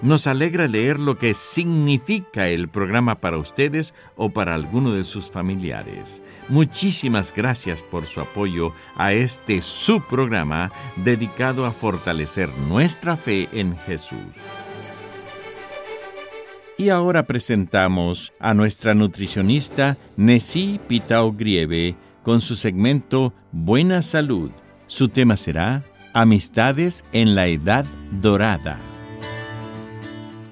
Nos alegra leer lo que significa el programa para ustedes o para alguno de sus familiares. Muchísimas gracias por su apoyo a este subprograma dedicado a fortalecer nuestra fe en Jesús. Y ahora presentamos a nuestra nutricionista Nessie Pitao Grieve con su segmento Buena Salud. Su tema será Amistades en la Edad Dorada.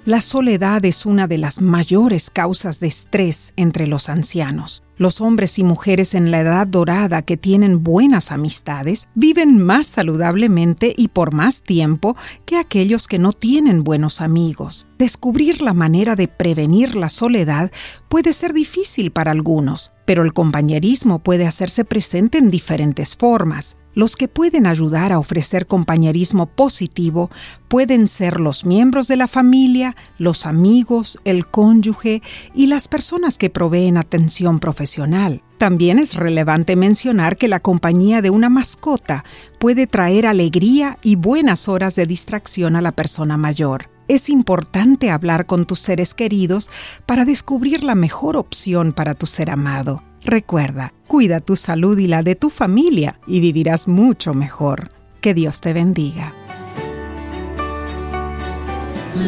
La soledad es una de las mayores causas de estrés entre los ancianos. Los hombres y mujeres en la edad dorada que tienen buenas amistades viven más saludablemente y por más tiempo que aquellos que no tienen buenos amigos. Descubrir la manera de prevenir la soledad puede ser difícil para algunos, pero el compañerismo puede hacerse presente en diferentes formas. Los que pueden ayudar a ofrecer compañerismo positivo pueden ser los miembros de la familia, los amigos, el cónyuge y las personas que proveen atención profesional. También es relevante mencionar que la compañía de una mascota puede traer alegría y buenas horas de distracción a la persona mayor. Es importante hablar con tus seres queridos para descubrir la mejor opción para tu ser amado. Recuerda, cuida tu salud y la de tu familia y vivirás mucho mejor. Que Dios te bendiga.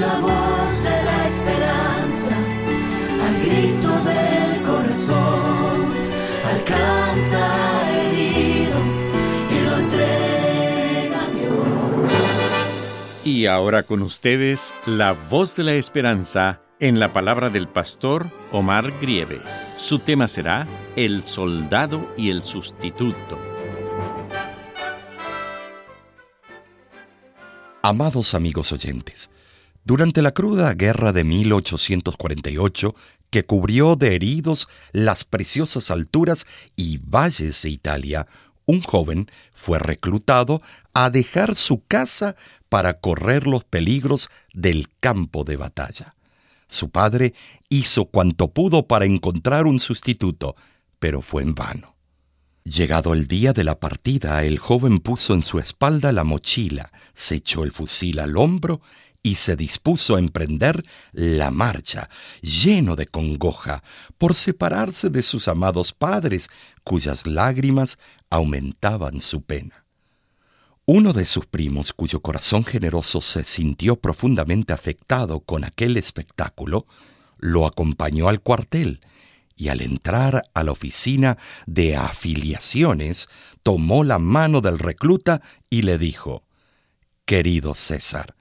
La voz de la esperanza, al grito del corazón, alcanza herido y lo entrega a Dios. Y ahora con ustedes, la voz de la esperanza en la palabra del pastor Omar Grieve. Su tema será El soldado y el sustituto. Amados amigos oyentes, durante la cruda guerra de 1848, que cubrió de heridos las preciosas alturas y valles de Italia, un joven fue reclutado a dejar su casa para correr los peligros del campo de batalla. Su padre hizo cuanto pudo para encontrar un sustituto, pero fue en vano. Llegado el día de la partida, el joven puso en su espalda la mochila, se echó el fusil al hombro y se dispuso a emprender la marcha, lleno de congoja, por separarse de sus amados padres, cuyas lágrimas aumentaban su pena. Uno de sus primos, cuyo corazón generoso se sintió profundamente afectado con aquel espectáculo, lo acompañó al cuartel y al entrar a la oficina de afiliaciones, tomó la mano del recluta y le dijo, Querido César,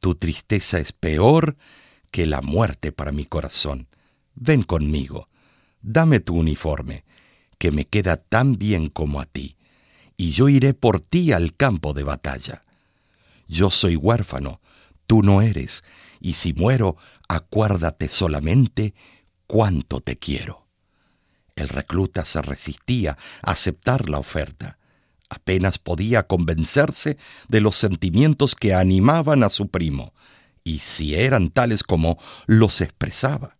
tu tristeza es peor que la muerte para mi corazón. Ven conmigo, dame tu uniforme, que me queda tan bien como a ti y yo iré por ti al campo de batalla. Yo soy huérfano, tú no eres, y si muero, acuérdate solamente cuánto te quiero. El recluta se resistía a aceptar la oferta. Apenas podía convencerse de los sentimientos que animaban a su primo, y si eran tales como los expresaba.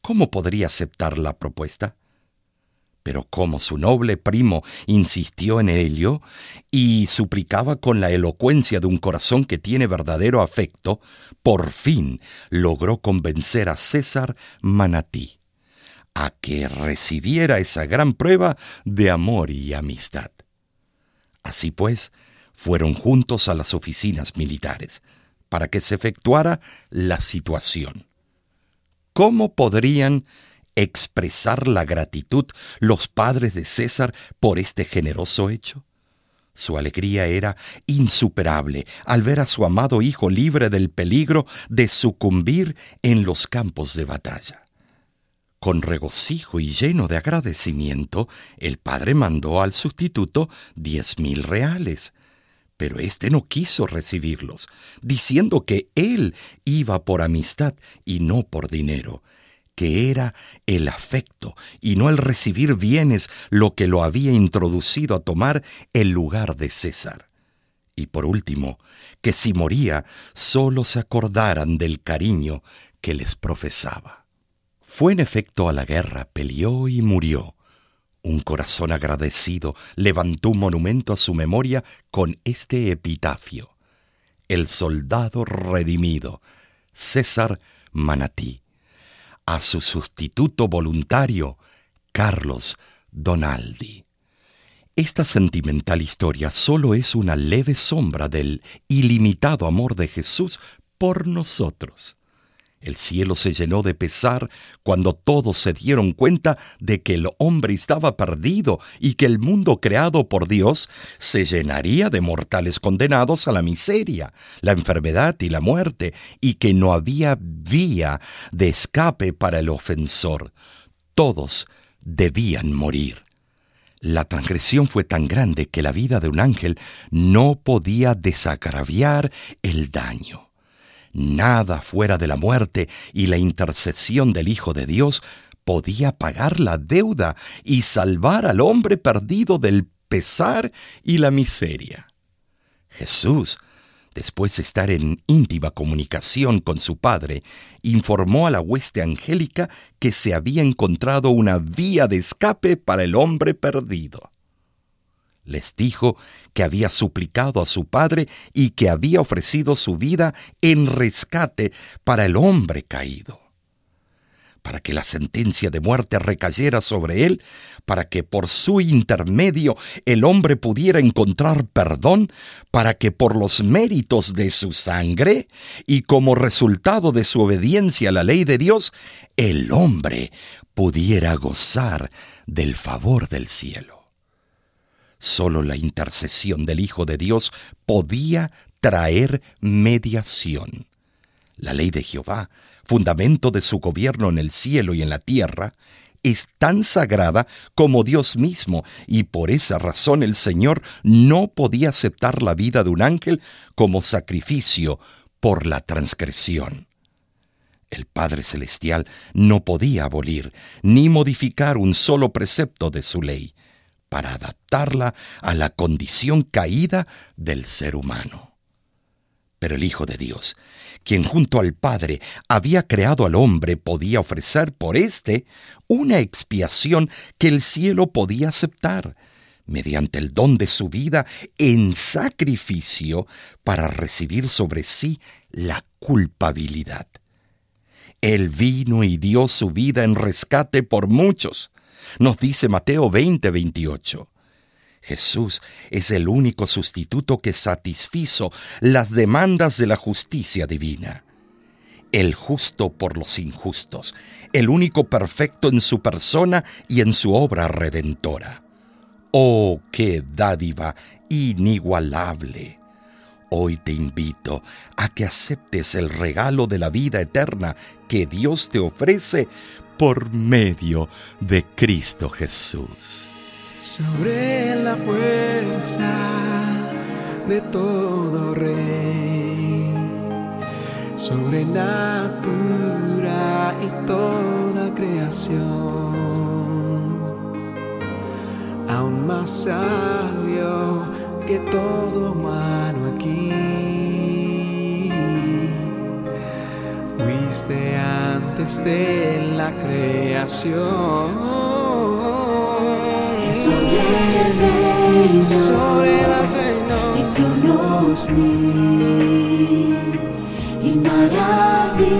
¿Cómo podría aceptar la propuesta? Pero como su noble primo insistió en ello y suplicaba con la elocuencia de un corazón que tiene verdadero afecto, por fin logró convencer a César Manatí a que recibiera esa gran prueba de amor y amistad. Así pues, fueron juntos a las oficinas militares para que se efectuara la situación. ¿Cómo podrían expresar la gratitud los padres de César por este generoso hecho? Su alegría era insuperable al ver a su amado hijo libre del peligro de sucumbir en los campos de batalla. Con regocijo y lleno de agradecimiento, el padre mandó al sustituto diez mil reales, pero éste no quiso recibirlos, diciendo que él iba por amistad y no por dinero, que era el afecto y no el recibir bienes lo que lo había introducido a tomar el lugar de César. Y por último, que si moría, sólo se acordaran del cariño que les profesaba. Fue en efecto a la guerra, peleó y murió. Un corazón agradecido levantó un monumento a su memoria con este epitafio. El soldado redimido, César Manatí a su sustituto voluntario, Carlos Donaldi. Esta sentimental historia solo es una leve sombra del ilimitado amor de Jesús por nosotros. El cielo se llenó de pesar cuando todos se dieron cuenta de que el hombre estaba perdido y que el mundo creado por Dios se llenaría de mortales condenados a la miseria, la enfermedad y la muerte, y que no había vía de escape para el ofensor. Todos debían morir. La transgresión fue tan grande que la vida de un ángel no podía desagraviar el daño. Nada fuera de la muerte y la intercesión del Hijo de Dios podía pagar la deuda y salvar al hombre perdido del pesar y la miseria. Jesús, después de estar en íntima comunicación con su Padre, informó a la hueste angélica que se había encontrado una vía de escape para el hombre perdido. Les dijo que había suplicado a su padre y que había ofrecido su vida en rescate para el hombre caído, para que la sentencia de muerte recayera sobre él, para que por su intermedio el hombre pudiera encontrar perdón, para que por los méritos de su sangre y como resultado de su obediencia a la ley de Dios, el hombre pudiera gozar del favor del cielo. Solo la intercesión del Hijo de Dios podía traer mediación. La ley de Jehová, fundamento de su gobierno en el cielo y en la tierra, es tan sagrada como Dios mismo, y por esa razón el Señor no podía aceptar la vida de un ángel como sacrificio por la transgresión. El Padre Celestial no podía abolir ni modificar un solo precepto de su ley para adaptarla a la condición caída del ser humano. Pero el Hijo de Dios, quien junto al Padre había creado al hombre, podía ofrecer por éste una expiación que el cielo podía aceptar, mediante el don de su vida en sacrificio para recibir sobre sí la culpabilidad. Él vino y dio su vida en rescate por muchos, nos dice Mateo 20, 28. Jesús es el único sustituto que satisfizo las demandas de la justicia divina. El justo por los injustos, el único perfecto en su persona y en su obra redentora. ¡Oh, qué dádiva inigualable! Hoy te invito a que aceptes el regalo de la vida eterna que Dios te ofrece por medio de Cristo Jesús. Sobre la fuerza de todo rey, sobre natura y toda creación, aún más sabio que todo humano fuiste antes de la creación. Sobre el reino, sobre la Señor, y tronos mil, y maravillas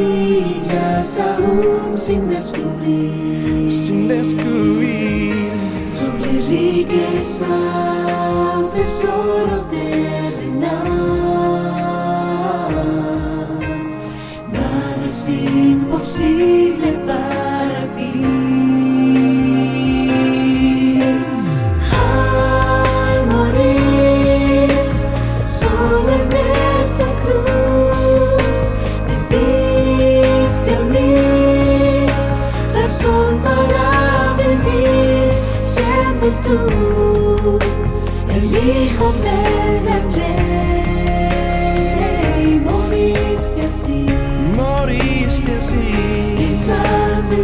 aún sin descubrir, sin descubrir, sobre riqueza, tesoro terrenal. Nada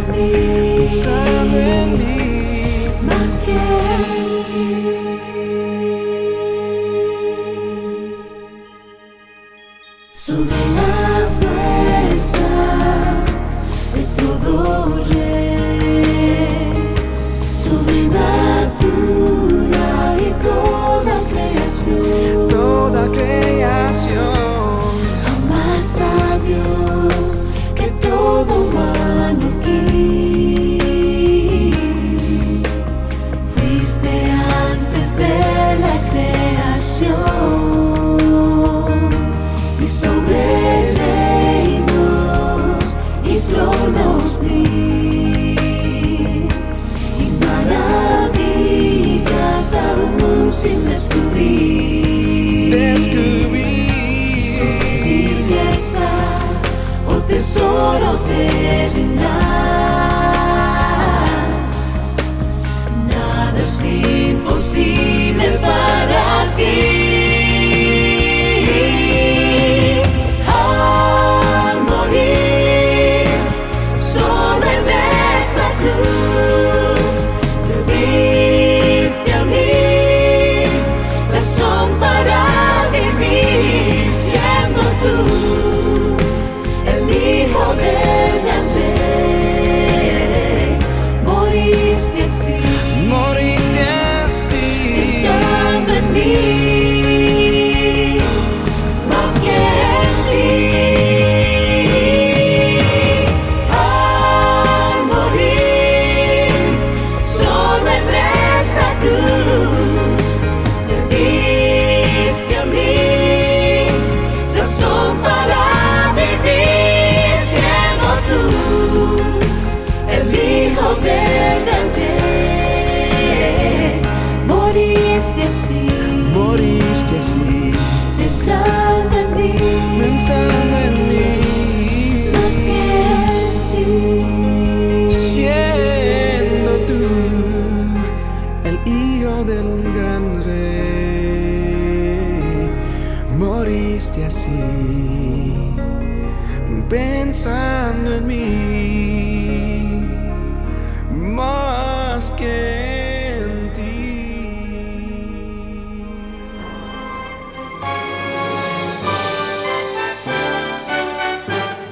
en mí, más que.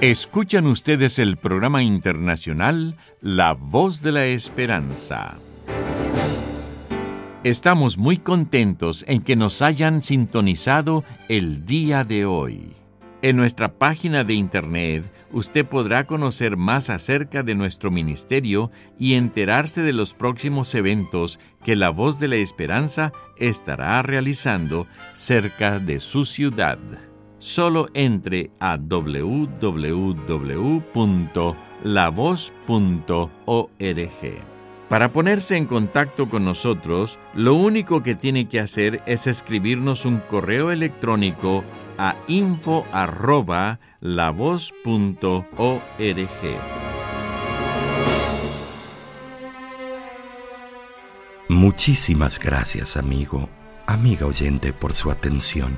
Escuchan ustedes el programa internacional La Voz de la Esperanza. Estamos muy contentos en que nos hayan sintonizado el día de hoy. En nuestra página de internet usted podrá conocer más acerca de nuestro ministerio y enterarse de los próximos eventos que la Voz de la Esperanza estará realizando cerca de su ciudad. Solo entre a www.lavoz.org. Para ponerse en contacto con nosotros, lo único que tiene que hacer es escribirnos un correo electrónico a info@lavoz.org. Muchísimas gracias, amigo, amiga oyente, por su atención.